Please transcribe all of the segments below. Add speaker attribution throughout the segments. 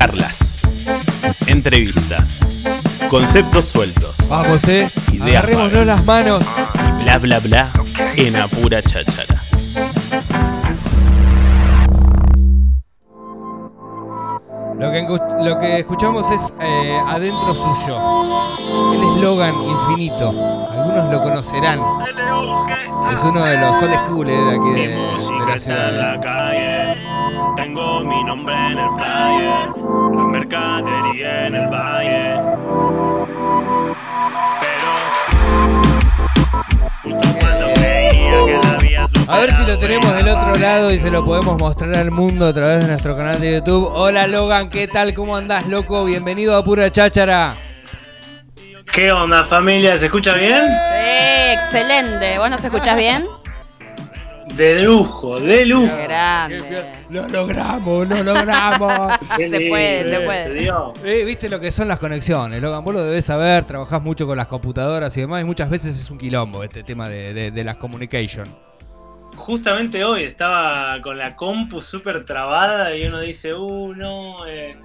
Speaker 1: Charlas, entrevistas, conceptos sueltos,
Speaker 2: Vamos, eh.
Speaker 1: Ideas
Speaker 2: Agarrémonos
Speaker 1: vagas.
Speaker 2: las manos.
Speaker 1: y bla bla bla en apura cháchara.
Speaker 2: Lo que, lo que escuchamos es eh, Adentro Suyo. El eslogan infinito. Algunos lo conocerán. Es uno de los old school eh, de aquí de,
Speaker 3: Mi
Speaker 2: de
Speaker 3: música
Speaker 2: la
Speaker 3: está en la calle. Tengo mi nombre en el flyer. La mercadería en el valle. Pero. Justo cuando creía que la
Speaker 2: A ver si lo tenemos del otro lado y se lo podemos mostrar al mundo a través de nuestro canal de YouTube. Hola Logan, ¿qué tal? ¿Cómo andás, loco? Bienvenido a Pura Cháchara.
Speaker 4: ¿Qué onda familia? ¿Se escucha bien?
Speaker 5: Sí, excelente. ¿Vos nos escuchás bien?
Speaker 4: De lujo, de lujo.
Speaker 5: Qué grande.
Speaker 2: Lo logramos, lo logramos.
Speaker 5: Se puede, se puede.
Speaker 4: se dio.
Speaker 2: Eh, Viste lo que son las conexiones, Logan, vos lo debes saber, trabajás mucho con las computadoras y demás, y muchas veces es un quilombo este tema de, de- de las communication.
Speaker 4: Justamente hoy estaba con la compu súper trabada y uno dice, uh, no, eh,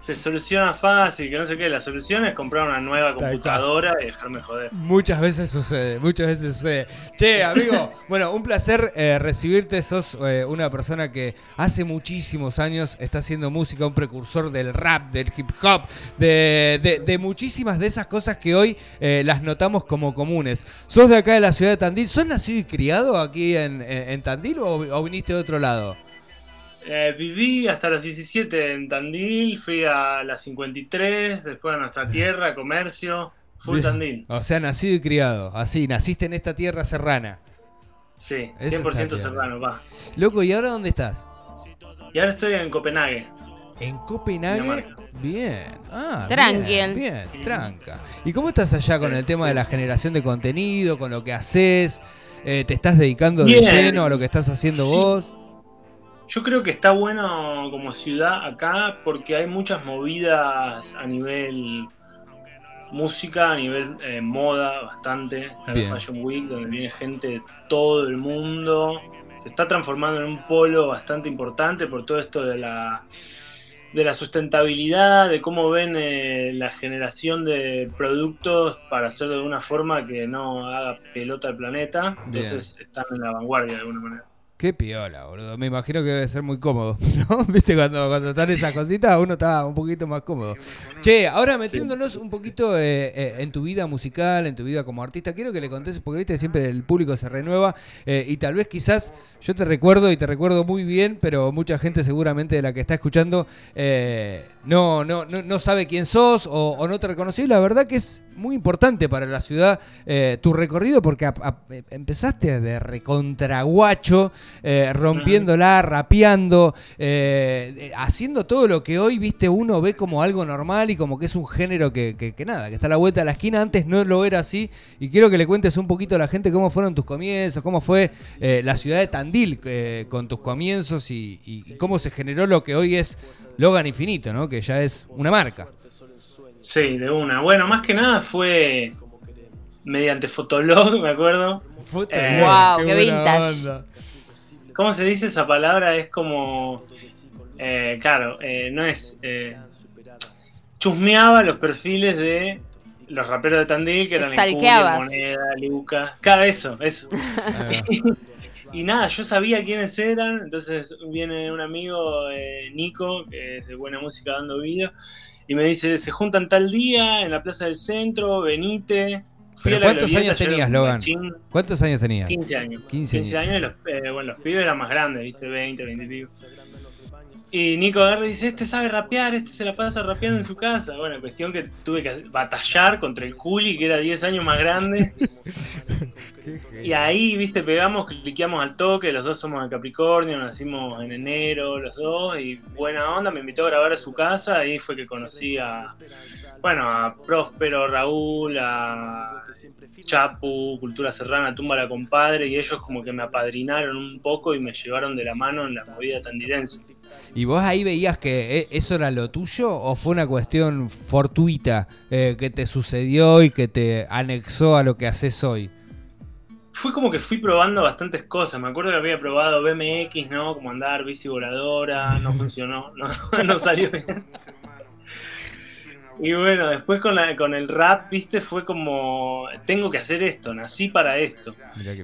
Speaker 4: se soluciona fácil, que no sé qué. La solución es comprar una nueva computadora y dejarme joder.
Speaker 2: Muchas veces sucede, muchas veces sucede. Che, amigo, bueno, un placer eh, recibirte. Sos eh, una persona que hace muchísimos años está haciendo música, un precursor del rap, del hip hop, de, de- de muchísimas de esas cosas que hoy eh, las notamos como comunes. ¿Sos de acá de la ciudad de Tandil? ¿Sos nacido y criado aquí en, en- en Tandil o, o viniste de otro lado?
Speaker 4: Eh, viví hasta los 17 en Tandil, fui a la 53, después a nuestra tierra, comercio, full
Speaker 2: Bien.
Speaker 4: Tandil.
Speaker 2: O sea, nacido y criado. Así, naciste en esta tierra serrana.
Speaker 4: Sí,
Speaker 2: Eso
Speaker 4: 100%
Speaker 2: está bien.
Speaker 4: serrano, va.
Speaker 2: Loco, ¿y ahora dónde estás?
Speaker 4: Y ahora estoy en Copenhague.
Speaker 2: En Copenhague.
Speaker 4: Dinamarca.
Speaker 2: Bien. Ah,
Speaker 5: Tranqui.
Speaker 2: Bien, bien, tranca. ¿Y cómo estás allá con el tema de la generación de contenido, con lo que haces? Eh, ¿Te estás dedicando de lleno a lo que estás haciendo
Speaker 4: Sí.
Speaker 2: vos?
Speaker 4: Yo creo que está bueno como ciudad acá porque hay muchas movidas a nivel música, a nivel eh, moda, bastante. Está
Speaker 2: Bien.
Speaker 4: la Fashion Week donde viene gente de todo el mundo. Se está transformando en un polo bastante importante por todo esto de la de la sustentabilidad, de cómo ven eh, la generación de productos para hacerlo de una forma que no haga pelota al planeta. Entonces están en la vanguardia de alguna manera.
Speaker 2: Qué piola, boludo. Me imagino que debe ser muy cómodo, ¿no? Viste, cuando, cuando están esas cositas, uno está un poquito más cómodo. Che, ahora metiéndonos un poquito eh, eh, en tu vida musical, en tu vida como artista, quiero que le contes, porque viste, siempre el público se renueva eh, y tal vez quizás yo te recuerdo y te recuerdo muy bien, pero mucha gente seguramente de la que está escuchando eh, no, no, no, no sabe quién sos o, o no te reconoció. Y la verdad que es muy importante para la ciudad eh, tu recorrido porque a- a- empezaste de recontraguacho, eh, rompiéndola, rapeando, eh, eh, haciendo todo lo que hoy, viste, uno ve como algo normal y como que es un género que, que- que nada, que está a la vuelta de la esquina. Antes no lo era así. Y quiero que le cuentes un poquito a la gente cómo fueron tus comienzos, cómo fue eh, la ciudad de Tandil eh, con tus comienzos y, y cómo se generó lo que hoy es Logan Infinito, ¿no? Que ya es una marca.
Speaker 4: Sí, de una. Bueno, más que nada fue mediante Fotolog, me acuerdo. Eh,
Speaker 5: Wow, qué
Speaker 2: buena
Speaker 5: vintage.
Speaker 2: onda.
Speaker 4: ¿Cómo se dice esa palabra? Es como. eh, claro, eh, no es. eh, chusmeaba los perfiles de los raperos de Tandil, que eran Enculia,
Speaker 5: Stalkeabas.
Speaker 4: Moneda, Luca. Cada eso, eso. Y nada, yo sabía quiénes eran, entonces viene un amigo, eh, Nico, que es de buena música dando video, y me dice, se juntan tal día en la plaza del centro, venite. Fui
Speaker 2: ¿Pero cuántos años tenías, Logan? ¿Cuántos años tenías?
Speaker 4: 15 años.
Speaker 2: 15
Speaker 4: 15
Speaker 2: años.
Speaker 4: los, eh, bueno, los pibes eran más grandes, viste, 20, 20 y pico. Y Nico agarra y dice, este sabe rapear, este se la pasa rapeando en su casa. Bueno, cuestión que tuve que batallar contra el Juli, que era 10 años más grande. Y ahí, viste, pegamos, cliqueamos al toque, los dos somos de Capricornio, nacimos en enero los dos, y buena onda, me invitó a grabar a su casa, ahí fue que conocí a, bueno, a Próspero, Raúl, a Chapu, Cultura Serrana, Tumba la Compadre, y ellos como que me apadrinaron un poco y me llevaron de la mano en la movida tandilense.
Speaker 2: ¿Y vos ahí veías que eh, eso era lo tuyo o fue una cuestión fortuita eh, que te sucedió y que te anexó a lo que haces hoy?
Speaker 4: Fue como que fui probando bastantes cosas. Me acuerdo que había probado BMX, ¿no? Como andar bici voladora, no funcionó, no, no salió bien. Y bueno, después con, la- con el rap, viste, fue como, tengo que hacer esto, nací para esto.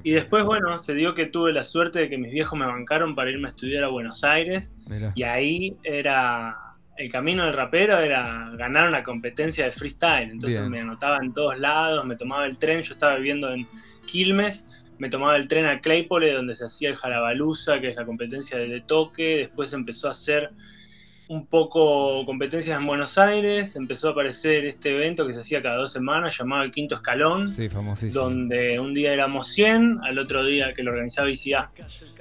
Speaker 4: Y después, bueno, se dio que tuve la suerte de que mis viejos me bancaron para irme a estudiar a Buenos Aires.
Speaker 2: mirá.
Speaker 4: Y ahí era, el camino del rapero era ganar una competencia de freestyle. Entonces
Speaker 2: Bien.
Speaker 4: me anotaba en todos lados, me tomaba el tren, yo estaba viviendo en Quilmes, me tomaba el tren a Claypole donde se hacía el Jalabaluza, que es la competencia de toque. Después empezó a hacer un poco competencias en Buenos Aires, empezó a aparecer este evento que se hacía cada dos semanas llamado el Quinto Escalón
Speaker 2: Sí, famosísimo.
Speaker 4: donde un día éramos 100, al otro día que lo organizaba ICA,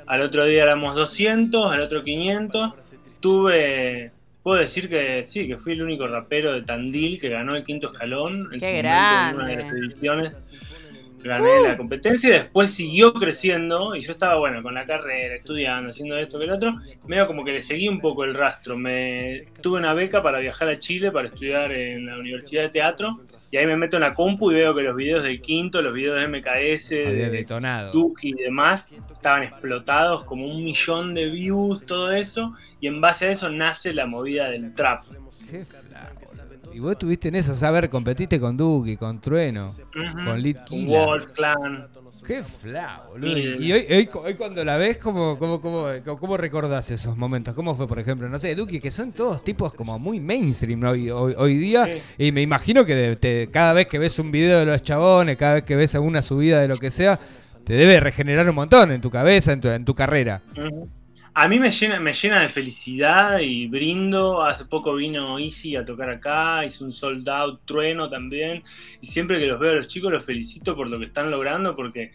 Speaker 4: al otro día éramos 200, al otro 500. Tuve, puedo decir que sí, que fui el único rapero de Tandil que ganó el quinto escalón. En
Speaker 5: ¡Qué
Speaker 4: su momento, en
Speaker 5: grande!
Speaker 4: una de las ediciones gané la competencia y después siguió creciendo y yo estaba bueno con la carrera, estudiando, haciendo esto que el otro, medio como que le seguí un poco el rastro. Me tuve una beca para viajar a Chile para estudiar en la Universidad de Teatro y ahí me meto en la compu y veo que los videos del quinto, los videos de MKS,
Speaker 2: Había
Speaker 4: de
Speaker 2: detonado.
Speaker 4: Duki y demás estaban explotados como un millón de views, todo eso, y en base a eso nace la movida del trap.
Speaker 2: Qué flaco, boludo. Y vos estuviste en eso, a ver, competiste con Duki, con Trueno,
Speaker 4: Ujú.
Speaker 2: con Lit
Speaker 4: Con. Wolf Clan.
Speaker 2: Qué flaco, boludo. Y hoy, hoy, hoy cuando la ves, ¿cómo, cómo, cómo, cómo recordás esos momentos? ¿Cómo fue, por ejemplo? No sé, Duki, que son todos tipos como muy mainstream hoy, hoy, hoy día. Y me imagino que de- te- cada vez que ves un video de los chabones, cada vez que ves alguna subida de lo que sea, te debe regenerar un montón en tu cabeza, en tu, en tu carrera.
Speaker 4: Ujú. A mí me llena, me llena de felicidad y brindo. Hace poco vino Easy a tocar acá, hizo un sold out, trueno también. Y siempre que los veo a los chicos los felicito por lo que están logrando porque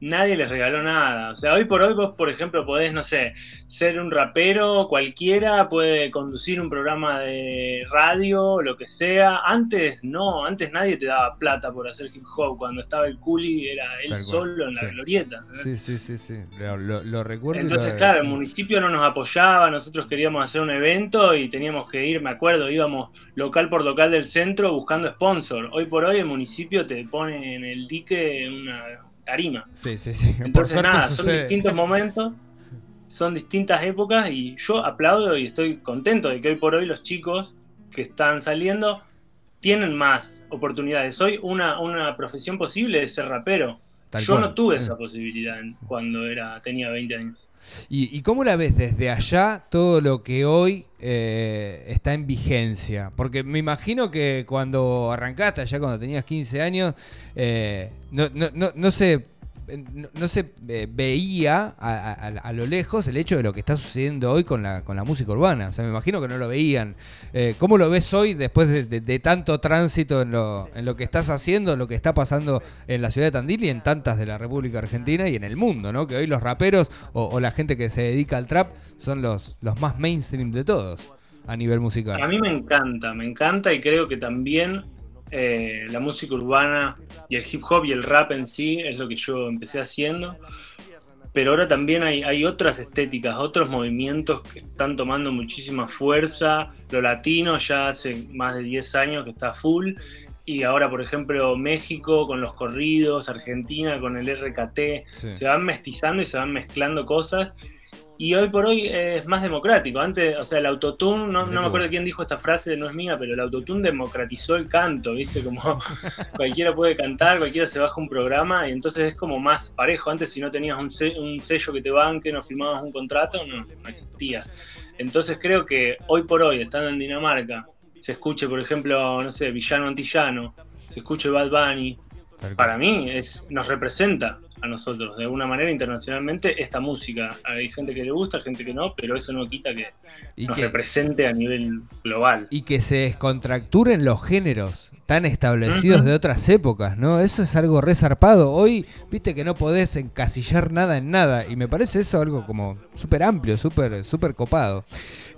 Speaker 4: nadie les regaló nada. O sea, hoy por hoy vos, por ejemplo, podés, no sé, ser un rapero, cualquiera puede conducir un programa de radio, lo que sea. Antes no, antes nadie te daba plata por hacer hip hop. Cuando estaba el Culi era él solo en la
Speaker 2: sí.
Speaker 4: glorieta.
Speaker 2: Sí, sí, sí, sí. Lo, lo- lo recuerdo.
Speaker 4: Entonces,
Speaker 2: lo-
Speaker 4: claro, el municipio no nos apoyaba, nosotros queríamos hacer un evento y teníamos que ir, me acuerdo, íbamos local por local del centro buscando sponsor. Hoy por hoy el municipio te pone en el dique una tarima.
Speaker 2: Sí, sí, sí.
Speaker 4: Entonces, nada, son distintos momentos, son distintas épocas y yo aplaudo y estoy contento de que hoy por hoy los chicos que están saliendo tienen más oportunidades. Hoy una, una profesión posible es ser rapero.
Speaker 2: Tal
Speaker 4: yo
Speaker 2: cual.
Speaker 4: no tuve
Speaker 2: Eh.
Speaker 4: esa posibilidad cuando era, tenía 20 años.
Speaker 2: ¿Y, y cómo la ves desde allá todo lo que hoy eh, está en vigencia? Porque me imagino que cuando arrancaste, allá cuando tenías 15 años, eh, no, no, no, no se, no, se eh, veía a, a- lo lejos el hecho de lo que está sucediendo hoy con la, con la música urbana. O sea, me imagino que no lo veían. Eh, ¿Cómo lo ves hoy después de, de- de tanto tránsito en lo, en lo que estás haciendo, en lo que está pasando en la ciudad de Tandil y en tantas de la República Argentina y en el mundo, ¿no? Que hoy los raperos o, o la gente que se dedica al trap son los, los más mainstream de todos a nivel musical.
Speaker 4: A mí me encanta, me encanta y creo que también eh, la música urbana y el hip hop y el rap en sí es lo que yo empecé haciendo. Pero ahora también hay, hay otras estéticas, otros movimientos que están tomando muchísima fuerza. Lo latino ya hace más de 10 años que está full. Y ahora, por ejemplo, México con los corridos, Argentina con el RKT,
Speaker 2: Sí.
Speaker 4: se van mestizando y se van mezclando cosas. Y hoy por hoy es más democrático. Antes, o sea, el autotune, no, no me acuerdo quién dijo esta frase, no es mía, pero el autotune democratizó el canto, ¿viste? Como cualquiera puede cantar, cualquiera se baja un programa y entonces es como más parejo. Antes, si no tenías un, se- un sello que te banque, no firmabas un contrato, no, no existía. Entonces creo que hoy por hoy, estando en Dinamarca, se escuche, por ejemplo, no sé, Villano Antillano, se escuche Bad Bunny, para mí es, nos representa a nosotros de alguna manera internacionalmente esta música. Hay gente que le gusta, gente que no, pero eso no quita que
Speaker 2: Y
Speaker 4: nos
Speaker 2: que-
Speaker 4: represente a nivel global.
Speaker 2: y que se descontracturen los géneros tan establecidos de otras épocas, ¿no? Eso es algo resarpado. Hoy, viste que no podés encasillar nada en nada y me parece eso algo como súper amplio, súper súper copado.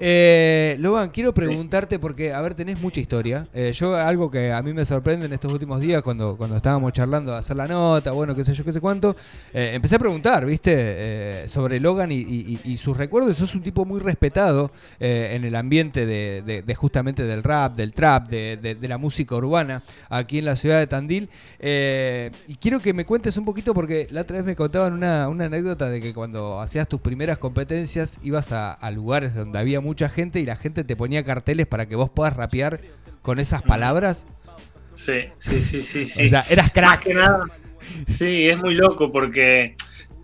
Speaker 2: Eh, Logan, quiero preguntarte porque, a ver, tenés mucha historia. Eh, yo algo que a mí me sorprende en estos últimos días cuando, cuando estábamos charlando de hacer la nota, bueno, qué sé yo, qué sé cuánto, eh, empecé a preguntar, viste, Eh, sobre Logan y, y- y- sus recuerdos. Sos un tipo muy respetado en el ambiente de, de- de justamente del rap, del trap, de, de- de la música urbana. Urbana aquí en la ciudad de Tandil. Eh, y quiero que me cuentes un poquito porque la otra vez me contaban una, una anécdota de que cuando hacías tus primeras competencias ibas a, a lugares donde había mucha gente y la gente te ponía carteles para que vos puedas rapear con esas palabras.
Speaker 4: Sí, sí, sí, sí, sí.
Speaker 2: O sea, eras
Speaker 4: Más
Speaker 2: crack.
Speaker 4: que nada, sí, es muy loco porque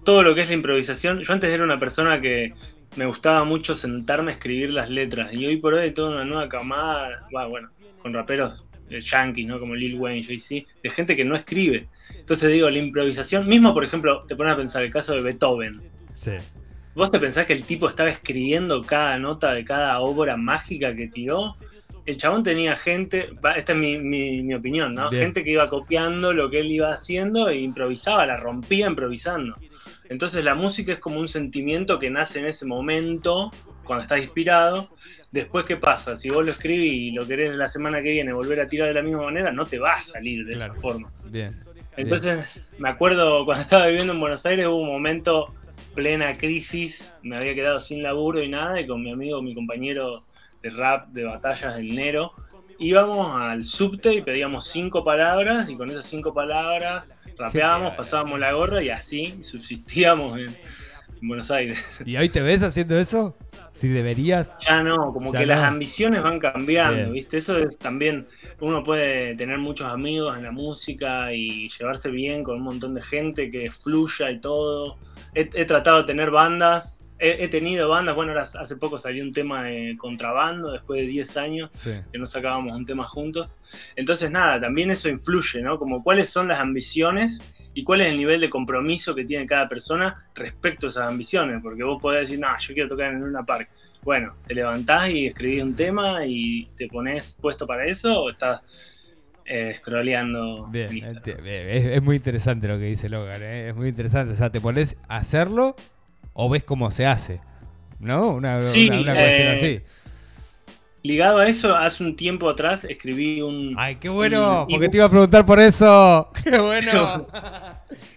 Speaker 4: todo lo que es la improvisación, yo antes era una persona que me gustaba mucho sentarme a escribir las letras y hoy por hoy toda una nueva camada, bah, bueno, con raperos yankees, ¿no? Como Lil Wayne, Jay-Z, de gente que no escribe. Entonces digo, la improvisación, mismo por ejemplo, te pones a pensar el caso de Beethoven.
Speaker 2: Sí.
Speaker 4: ¿Vos te pensás que el tipo estaba escribiendo cada nota de cada obra mágica que tiró? El chabón tenía gente, esta es mi, mi- mi opinión, ¿no?
Speaker 2: Bien.
Speaker 4: Gente que iba copiando lo que él iba haciendo e improvisaba, la rompía improvisando. Entonces la música es como un sentimiento que nace en ese momento, cuando estás inspirado. Después, ¿qué pasa? Si vos lo escribís y lo querés la semana que viene volver a tirar de la misma manera, no te va a salir de
Speaker 2: Claro.
Speaker 4: esa forma.
Speaker 2: Bien.
Speaker 4: Entonces, me acuerdo cuando estaba viviendo en Buenos Aires, hubo un momento plena crisis, me había quedado sin laburo y nada, y con mi amigo, mi compañero de rap, de batallas, el Nero, íbamos al subte y pedíamos cinco palabras, y con esas cinco palabras rapeábamos, pasábamos la gorra y así subsistíamos en, en Buenos Aires.
Speaker 2: ¿Y hoy te ves haciendo eso? Si deberías.
Speaker 4: Ya no, como
Speaker 2: Ya
Speaker 4: que
Speaker 2: no.
Speaker 4: las ambiciones van cambiando,
Speaker 2: Bien.
Speaker 4: ¿viste? Eso es también, uno puede tener muchos amigos en la música y llevarse bien con un montón de gente que fluya y todo. He, he tratado de tener bandas, he, he tenido bandas, bueno, ahora hace poco salió un tema de contrabando, después de 10 años
Speaker 2: Sí.
Speaker 4: que no sacábamos un tema juntos. Entonces, nada, también eso influye, ¿no? Como cuáles son las ambiciones y cuál es el nivel de compromiso que tiene cada persona respecto a esas ambiciones. Porque vos podés decir, no, yo quiero tocar en una park. Bueno, te levantás y escribís un tema y te pones puesto para eso o estás eh, scrolleando.
Speaker 2: Bien, es, es muy interesante lo que dice Logan, ¿eh? es muy interesante. O sea, te pones a hacerlo o ves cómo se hace, ¿no? Una,
Speaker 4: Sí,
Speaker 2: una- una cuestión
Speaker 4: eh,
Speaker 2: así.
Speaker 4: Ligado a eso, hace un tiempo atrás escribí un...
Speaker 2: Ay, qué bueno,
Speaker 4: un
Speaker 2: porque te iba a preguntar por eso. Qué bueno.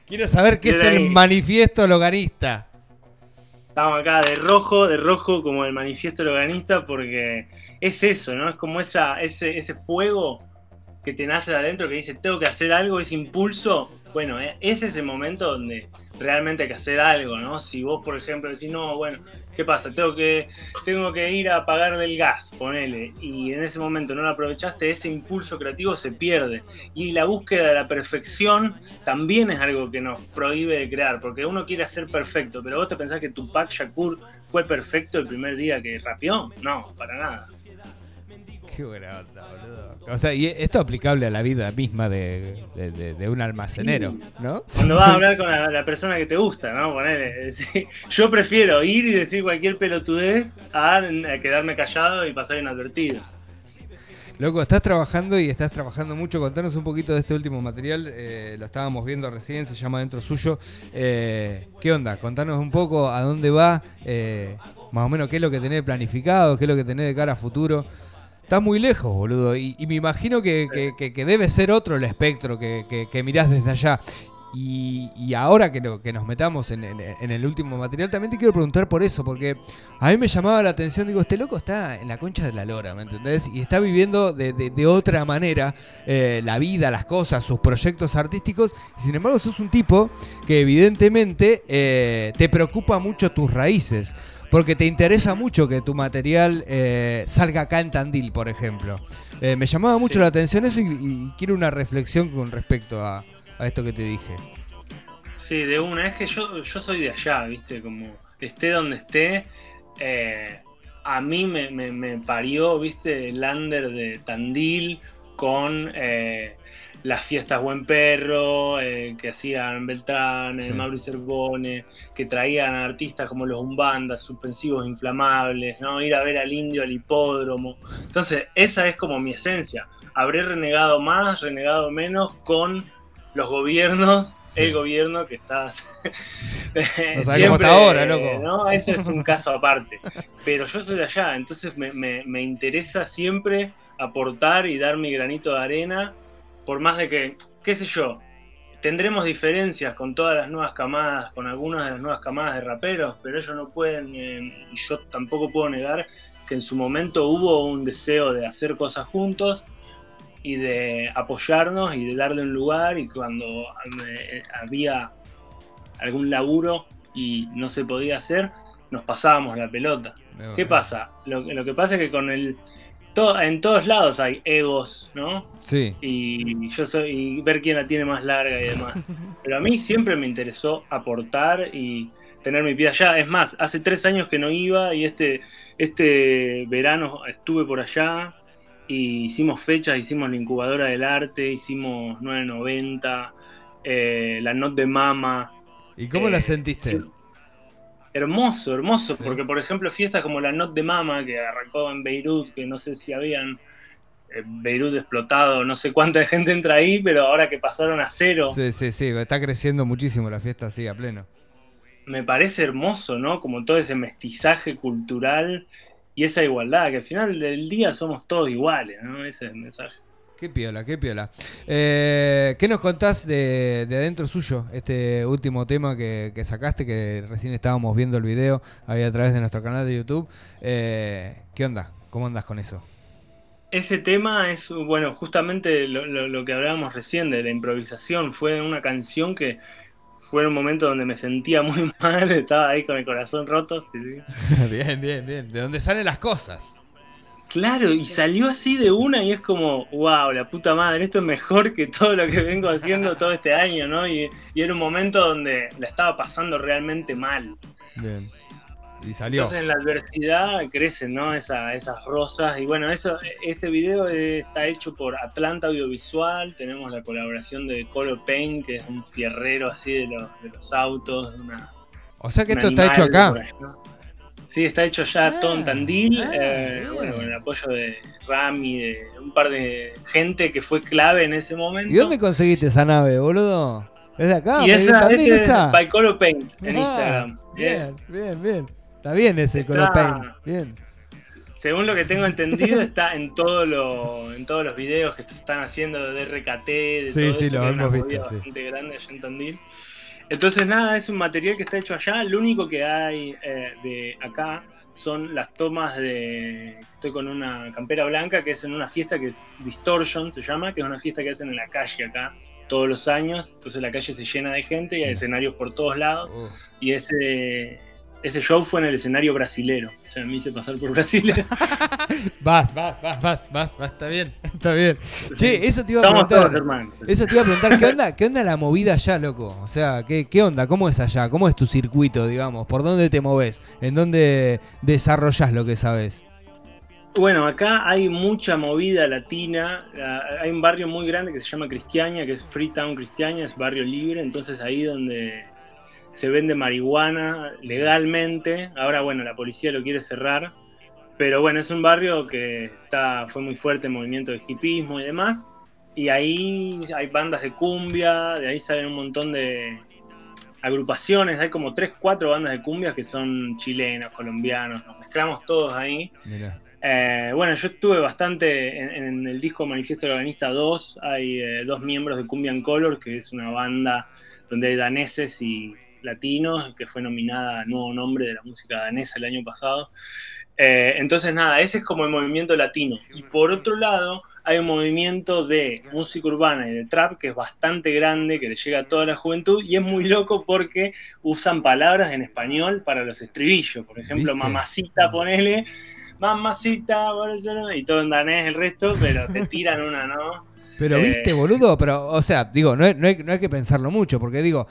Speaker 2: Quiero saber qué es el manifiesto loganista.
Speaker 4: Estamos acá de rojo, de rojo como el manifiesto loganista, porque es eso, ¿no? Es como esa, ese, ese fuego que te nace de adentro que dice, tengo que hacer algo, ese impulso. Bueno, eh, es ese momento donde realmente hay que hacer algo, ¿no? Si vos, por ejemplo, decís, no, bueno, ¿qué pasa? Tengo que, tengo que ir a pagar del gas, ponele, y en ese momento no lo aprovechaste, ese impulso creativo se pierde. Y la búsqueda de la perfección también es algo que nos prohíbe de crear, porque uno quiere ser perfecto, pero vos te pensás que Tupac Shakur fue perfecto el primer día que rapeó? No, para nada.
Speaker 2: Qué buena onda, boludo. O sea, y esto es aplicable a la vida misma de, de- de- de un almacenero, ¿no?
Speaker 4: Cuando vas a hablar con la, la persona que te gusta, ¿no? Ponele, sí. Yo prefiero ir y decir cualquier pelotudez a, a quedarme callado y pasar inadvertido.
Speaker 2: Loco, estás trabajando y estás trabajando mucho. Contanos un poquito de este último material. eh, lo estábamos viendo recién, se llama Dentro Suyo. Eh, ¿Qué onda? Contanos un poco a dónde va, eh, más o menos qué es lo que tenés planificado, qué es lo que tenés de cara a futuro. Está muy lejos, boludo. Y, y me imagino que, que- que- que debe ser otro el espectro que, que- que mirás desde allá. Y, y ahora que, lo- que nos metamos en, en- en el último material, también te quiero preguntar por eso, porque a mí me llamaba la atención, digo, este loco está en la concha de la lora, ¿me entendés? Y está viviendo de, de- de otra manera eh, la vida, las cosas, sus proyectos artísticos. Y sin embargo, sos un tipo que evidentemente eh, te preocupa mucho tus raíces. Porque te interesa mucho que tu material eh, salga acá en Tandil, por ejemplo. Eh, me llamaba mucho
Speaker 4: Sí.
Speaker 2: la atención eso y, y quiero una reflexión con respecto a, a esto que te dije.
Speaker 4: Sí, de una. Es que yo, yo soy de allá, ¿viste? Como esté donde esté. eh, a mí me, me- me parió, ¿viste? El under de Tandil con eh, las fiestas Buen Perro eh, que hacían Beltrán,
Speaker 2: Sí.
Speaker 4: el Mauri Cervone, que traían a artistas como los Umbandas, suspensivos inflamables, ¿no? Ir a ver al indio al hipódromo. Entonces, esa es como mi esencia. Habré renegado más, renegado menos con los gobiernos,
Speaker 2: Sí.
Speaker 4: el gobierno que está
Speaker 2: No sabés cómo ahora, loco.
Speaker 4: ¿no? Eso es un caso aparte. Pero yo soy de allá, entonces me, me- me interesa siempre aportar y dar mi granito de arena, por más de que, qué sé yo, tendremos diferencias con todas las nuevas camadas, con algunas de las nuevas camadas de raperos, pero ellos no pueden, eh, y yo tampoco puedo negar que en su momento hubo un deseo de hacer cosas juntos, y de apoyarnos y de darle un lugar y cuando eh, había algún laburo y no se podía hacer, nos pasábamos la pelota. ¿Qué pasa? Lo, lo que pasa es que con el... to- en todos lados hay egos, ¿no?
Speaker 2: Sí.
Speaker 4: y yo soy y ver quién la tiene más larga y demás. Pero a mí siempre me interesó aportar y tener mi pie allá. Es más, hace tres años que no iba y este, este verano estuve por allá y hicimos fechas, hicimos la incubadora del arte, hicimos 990, eh, la Not de Mama.
Speaker 2: ¿Y cómo
Speaker 4: Eh,
Speaker 2: la sentiste?
Speaker 4: sí. Hermoso, hermoso,
Speaker 2: Sí.
Speaker 4: porque por ejemplo fiestas como la Not de Mama, que arrancó en Beirut, que no sé si habían eh, Beirut explotado, no sé cuánta gente entra ahí, pero ahora que pasaron a cero,
Speaker 2: Sí, sí, sí, está creciendo muchísimo la fiesta, sí, a pleno.
Speaker 4: me parece hermoso, ¿no? Como todo ese mestizaje cultural y esa igualdad, que al final del día somos todos iguales, ¿no? Ese es el mensaje.
Speaker 2: Qué piola, qué piola. Eh, ¿Qué nos contás de, de adentro suyo? Este último tema que, que sacaste, que recién estábamos viendo el video ahí a través de nuestro canal de YouTube. Eh, ¿Qué onda? ¿Cómo andas con eso?
Speaker 4: Ese tema es, bueno, justamente lo, lo- lo que hablábamos recién de la improvisación. Fue una canción que fue un momento donde me sentía muy mal, estaba ahí con el corazón roto. sí, sí.
Speaker 2: bien, bien, bien. ¿De dónde salen las cosas?
Speaker 4: Claro, y salió así de una y es como, wow, la puta madre, esto es mejor que todo lo que vengo haciendo todo este año, ¿no? Y, y era un momento donde la estaba pasando realmente mal.
Speaker 2: Bien. Y salió.
Speaker 4: Entonces en la adversidad crecen, ¿no? Esa- esas rosas. Y bueno, eso, este video está hecho por Atlanta Audiovisual. Tenemos la colaboración de Color Paint, que es un fierrero así de los, de los autos. una-
Speaker 2: o sea que esto está hecho acá.
Speaker 4: Sí, está hecho ya todo en Tandil.
Speaker 2: ah,
Speaker 4: eh, bueno, con el apoyo de Rami, de un par de gente que fue clave en ese momento.
Speaker 2: ¿Y dónde conseguiste esa nave, boludo? ¿Es de acá?
Speaker 4: Y
Speaker 2: ¿Me
Speaker 4: esa,
Speaker 2: también
Speaker 4: ese es
Speaker 2: esa?
Speaker 4: by Color Paint en
Speaker 2: Ah,
Speaker 4: Instagram.
Speaker 2: Bien, bien, bien. Está bien ese
Speaker 4: Está-
Speaker 2: color paint. Bien.
Speaker 4: Según lo que tengo entendido, está en, todo lo, en todos los videos que se están haciendo de RKT, de
Speaker 2: Sí,
Speaker 4: todo
Speaker 2: sí,
Speaker 4: eso,
Speaker 2: lo
Speaker 4: que
Speaker 2: hemos visto, sí.
Speaker 4: bastante grande allá en Tandil. Entonces, nada, es un material que está hecho allá. Lo único que hay eh, de acá son las tomas de. Estoy con una campera blanca que es en una fiesta que es Distortion, se llama, que es una fiesta que hacen en la calle acá todos los años. Entonces, la calle se llena de gente y hay escenarios por todos lados.
Speaker 2: Uh,
Speaker 4: Y ese, ese show fue en el escenario brasilero. O sea, me hice pasar por brasilero.
Speaker 2: Vas, vas, vas, vas, vas, vas, está bien, está bien. Che, eso te iba a
Speaker 4: Estamos todos
Speaker 2: preguntar.
Speaker 4: hermanos.
Speaker 2: Eso te iba a preguntar, ¿qué onda, ¿qué onda la movida allá, loco? O sea, ¿qué, ¿qué onda? ¿Cómo es allá? ¿Cómo es tu circuito, digamos? ¿Por dónde te moves? ¿En dónde desarrollas lo que sabes?
Speaker 4: Bueno, acá hay mucha movida latina. Ah, Hay un barrio muy grande que se llama Cristiania, que es Freetown Cristiania, es barrio libre. Entonces ahí donde se vende marihuana legalmente. Ahora, bueno, la policía lo quiere cerrar. Pero bueno, es un barrio que está, fue muy fuerte en movimiento de hipismo y demás. Y ahí hay bandas de cumbia, de ahí salen un montón de agrupaciones. Hay como 3, 4 bandas de cumbia que son chilenos, colombianos. Nos mezclamos todos ahí. Eh, bueno, yo estuve bastante en, en el disco Manifiesto del Organista 2. Hay eh, dos miembros de Cumbian Color, que es una banda donde hay daneses y latinos, que fue nominada a Nuevo Nombre de la Música Danesa el año pasado. Eh, entonces, nada, ese es como el movimiento latino. Y por otro lado, hay un movimiento de música urbana y de trap que es bastante grande, que le llega a toda la juventud y es muy loco porque usan palabras en español para los estribillos. Por ejemplo,
Speaker 2: ¿Viste?
Speaker 4: mamacita, ponele, mamacita, Barcelona", y todo en danés el resto, pero te tiran una, ¿no?
Speaker 2: Pero
Speaker 4: Eh.
Speaker 2: viste, boludo, pero, o sea, digo, no, hay- no hay, no hay que pensarlo mucho, porque digo,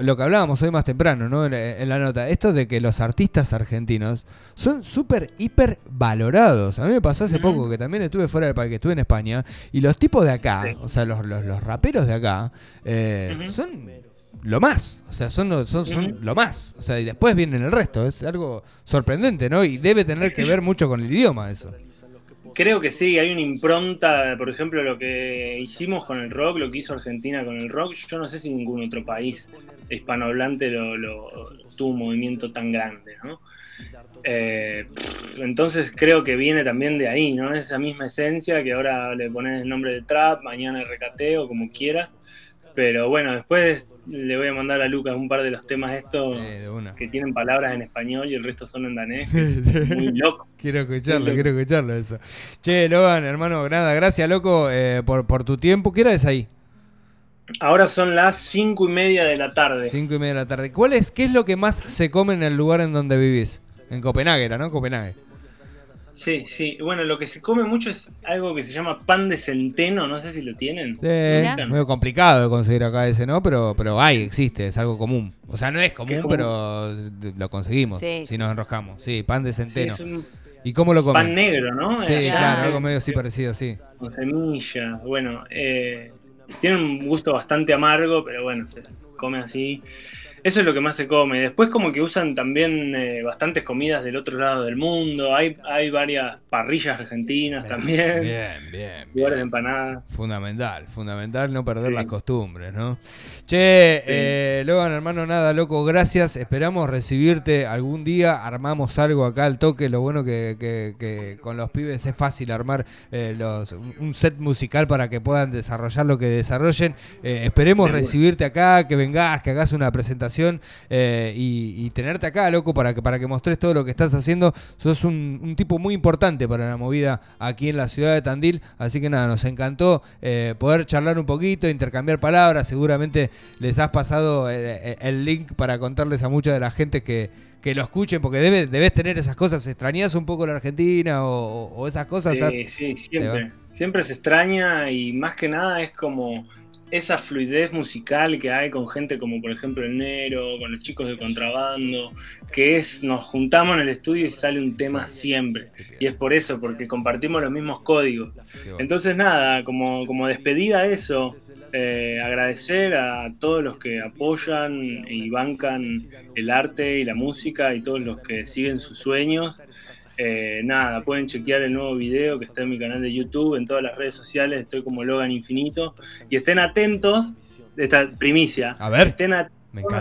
Speaker 2: lo que hablábamos hoy más temprano, ¿no? En, en la nota, esto de que los artistas argentinos son súper, hiper valorados. A mí me pasó hace poco que también estuve fuera del país, que estuve en España, y los tipos de acá,
Speaker 4: Sí.
Speaker 2: o sea, los, los, los raperos de acá, eh, son lo más, o sea, son, son, son lo más, o sea, y después vienen el resto, es algo sorprendente, ¿no? Y debe tener que ver mucho con el idioma eso.
Speaker 4: Creo que sí, hay una impronta, por ejemplo, lo que hicimos con el rock, lo que hizo Argentina con el rock, yo no sé si ningún otro país hispanohablante lo, lo- tuvo un movimiento tan grande, ¿no? Eh, entonces creo que viene también de ahí, ¿no? Esa misma esencia que ahora le pones el nombre de trap, mañana RKT o como quieras, Pero bueno, después le voy a mandar a Lucas un par de los temas estos que tienen palabras en español y el resto son en danés. Muy loco.
Speaker 2: Quiero escucharlo,
Speaker 4: Loco.
Speaker 2: quiero escucharlo eso. Che, Logan, hermano, nada, gracias, loco, eh, por, por tu tiempo. ¿Qué hora es ahí?
Speaker 4: Ahora son las cinco y media de la tarde.
Speaker 2: Cinco y media de la tarde. ¿Cuál es, qué es lo que más se come en el lugar en donde vivís? En Copenhague, ¿no? Copenhague.
Speaker 4: Sí, sí. Bueno, lo que se come mucho es algo que se llama pan de centeno, no sé si lo tienen.
Speaker 2: Eh,
Speaker 5: Mirá.
Speaker 2: medio complicado de conseguir acá ese, ¿no? Pero, pero hay, existe, es algo común. O sea, no es común,
Speaker 4: es
Speaker 2: pero lo conseguimos
Speaker 5: Sí.
Speaker 2: si nos enroscamos. Sí, pan de
Speaker 4: Sí,
Speaker 2: centeno.
Speaker 4: es un
Speaker 2: ¿Y cómo lo comen?
Speaker 4: pan negro, ¿no?
Speaker 2: Sí,
Speaker 4: Allá,
Speaker 2: claro, algo medio así parecido, sí.
Speaker 4: Con semilla. Bueno, eh, tiene un gusto bastante amargo, pero bueno, se come así. Eso es lo que más se come. Después como que usan también eh, bastantes comidas del otro lado del mundo. Hay, hay varias parrillas argentinas también.
Speaker 2: Bien, bien.
Speaker 4: Lugares de empanadas.
Speaker 2: Fundamental, fundamental no perder
Speaker 4: Sí.
Speaker 2: las costumbres, ¿no? Che, eh, Logan, hermano, nada, loco, gracias. Esperamos recibirte algún día. Armamos algo acá al toque. Lo bueno que, que- que con los pibes es fácil armar eh, los, un set musical para que puedan desarrollar lo que desarrollen. Eh, esperemos recibirte acá, que vengas, que hagas una presentación eh, y, y tenerte acá, loco, para que, para que mostres todo lo que estás haciendo. Sos un, un tipo muy importante para la movida aquí en la ciudad de Tandil. Así que nada, nos encantó eh, poder charlar un poquito, intercambiar palabras. Seguramente les has pasado eh, el link para contarles a mucha de la gente que, que lo escuchen, porque debe, debes tener esas cosas. ¿Extrañas un poco la Argentina o, o- esas cosas?
Speaker 4: Sí, sí,
Speaker 2: Te
Speaker 4: siempre. Siempre se extraña y más que nada es como esa fluidez musical que hay con gente como por ejemplo el Nero, con los chicos de contrabando, que es, nos juntamos en el estudio y sale un tema siempre. Y es por eso, porque compartimos los mismos códigos. Entonces nada, como, como despedida eso, eh, agradecer a todos los que apoyan y bancan el arte y la música y todos los que siguen sus sueños. Eh, nada, pueden chequear el nuevo video que está en mi canal de YouTube, en todas las redes sociales, estoy como Logan Infinito. Y estén atentos, de esta primicia,
Speaker 2: A ver,
Speaker 4: estén atentos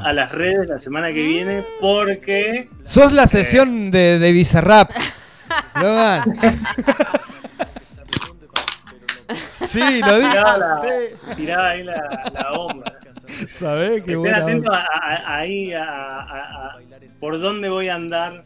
Speaker 4: a las redes la semana que viene porque...
Speaker 2: Sos la sesión de, de Bizarrap. Logan. Sí, lo vi.
Speaker 4: Tiraba, la, tiraba ahí la, la bomba.
Speaker 2: ¿Sabés qué
Speaker 4: Estén atentos
Speaker 2: onda?
Speaker 4: a- a- ahí a, a- a- por dónde voy a andar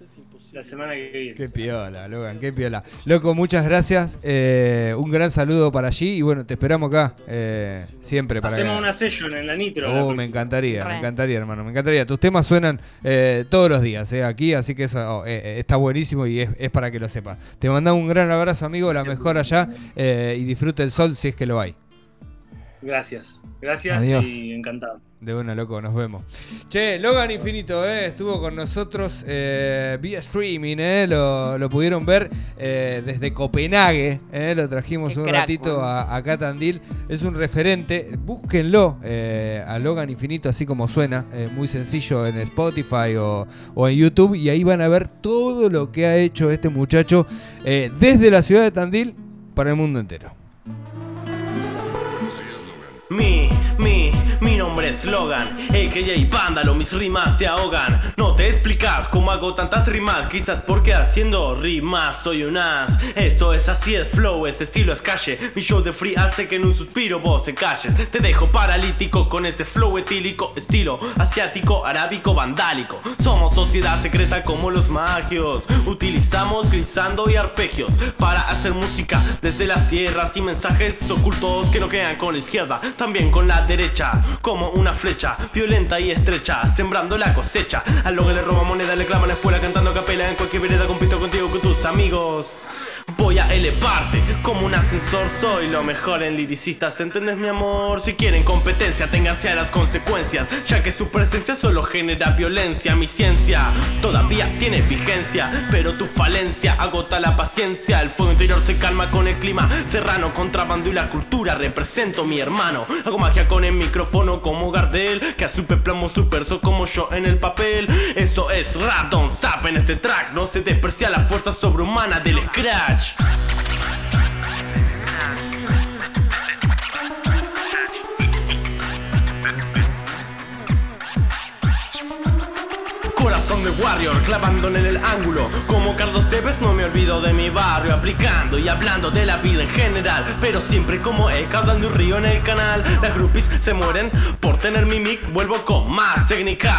Speaker 4: la semana que viene.
Speaker 2: Qué piola, Logan, qué piola. Loco, muchas gracias. eh, un gran saludo para allí y bueno, te esperamos acá eh, siempre. Para
Speaker 4: Hacemos
Speaker 2: que-
Speaker 4: una session en la Nitro.
Speaker 2: Oh, me encantaría, me encantaría, hermano, me encantaría. Tus temas suenan eh, todos los días eh, aquí, así que eso oh, eh, eh, está buenísimo y es, es para que lo sepas. Te mandamos un gran abrazo, amigo, la mejor allá eh, y disfruta el sol si es que lo hay.
Speaker 4: Gracias, gracias
Speaker 2: Adiós.
Speaker 4: y encantado.
Speaker 2: De una, loco, nos vemos. Che, Logan Infinito, eh, estuvo con nosotros eh, vía streaming, eh, lo, lo pudieron ver eh, desde Copenhague, eh, lo trajimos
Speaker 5: Qué
Speaker 2: un
Speaker 5: crack,
Speaker 2: ratito
Speaker 5: bueno.
Speaker 2: a, acá a Tandil. Es un referente, búsquenlo eh, a Logan Infinito, así como suena, eh, muy sencillo en Spotify o, o en YouTube, y ahí van a ver todo lo que ha hecho este muchacho eh, desde la ciudad de Tandil para el mundo entero.
Speaker 3: Mi nombre es Logan, a.k.a. Vándalo, mis rimas te ahogan. No te explicas cómo hago tantas rimas Quizás porque haciendo rimas soy un as. Esto es así, es flow, ese estilo es calle. Mi show de free hace que en un suspiro vos se calles Te dejo paralítico con este flow etílico Estilo asiático, arábico, vandálico. Somos sociedad secreta como los magios. Utilizamos grisando y arpegios Para hacer música desde las sierras Y mensajes ocultos que no quedan con la izquierda También con la derecha. Como una flecha violenta y estrecha Sembrando la cosecha. A lo que le roba moneda le clavan la espuela Cantando capela en cualquier vereda Compito contigo con tus amigos Voy a elevarte como un ascensor Soy lo mejor en liricistas ¿Entendés mi amor? Si quieren competencia Ténganse a las consecuencias Ya que su presencia solo genera violencia Mi ciencia todavía tiene vigencia Pero tu falencia agota la paciencia El fuego interior se calma con el clima Serrano, contrabando y la cultura Represento mi hermano Hago magia con el micrófono como Gardel Que a su peplamo su verso como yo en el papel Esto es rap, don't stop en este track No se desprecia la fuerza sobrehumana del scratch son de Warrior, clavándole en el ángulo. Como Carlos Tevez no me olvido de mi barrio, aplicando y hablando de la vida en general. Pero siempre como Eka hablando un río en el canal. Las groupies se mueren por tener mi mic, vuelvo con más técnica.